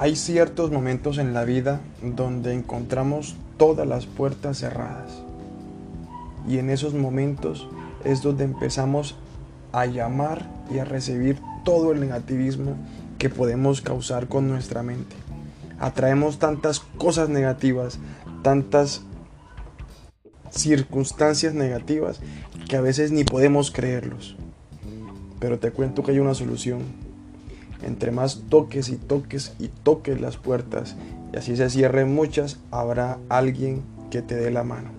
Hay ciertos momentos en la vida donde encontramos todas las puertas cerradas. Y en esos momentos es donde empezamos a llamar y a recibir todo el negativismo que podemos causar con nuestra mente. Atraemos tantas cosas negativas, tantas circunstancias negativas que a veces ni podemos creerlos. Pero te cuento que hay una solución. Entre más toques y toques y toques las puertas y así se cierren muchas, habrá alguien que te dé la mano.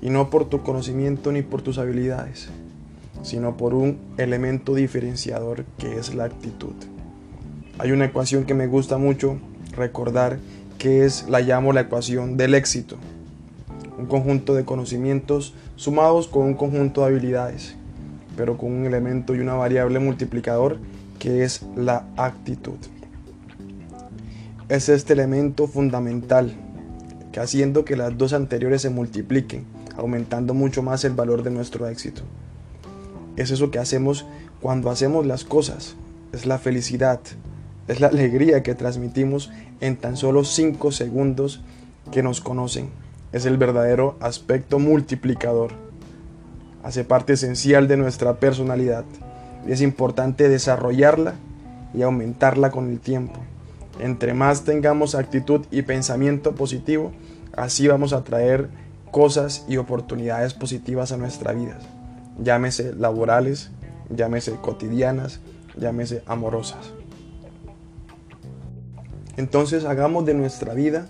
Y no por tu conocimiento ni por tus habilidades, sino por un elemento diferenciador que es la actitud. Hay una ecuación que me gusta mucho recordar que es la llamo la ecuación del éxito. Un conjunto de conocimientos sumados con un conjunto de habilidades, pero con un elemento y una variable multiplicador que es la actitud. Es este elemento fundamental que haciendo que las dos anteriores se multipliquen, aumentando mucho más el valor de nuestro éxito. Es eso que hacemos cuando hacemos las cosas, es la felicidad, es la alegría que transmitimos en tan solo 5 segundos que nos conocen. Es el verdadero aspecto multiplicador. Hace parte esencial de nuestra personalidad es importante desarrollarla y aumentarla con el tiempo. Entre más tengamos actitud y pensamiento positivo, así vamos a traer cosas y oportunidades positivas a nuestra vida. Llámese laborales, llámese cotidianas, llámese amorosas. Entonces hagamos de nuestra vida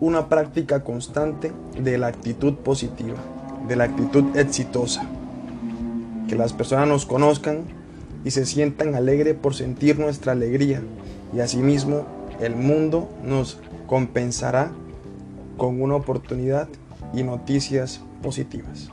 una práctica constante de la actitud positiva, de la actitud exitosa. Que las personas nos conozcan y se sientan alegres por sentir nuestra alegría y asimismo el mundo nos compensará con una oportunidad y noticias positivas.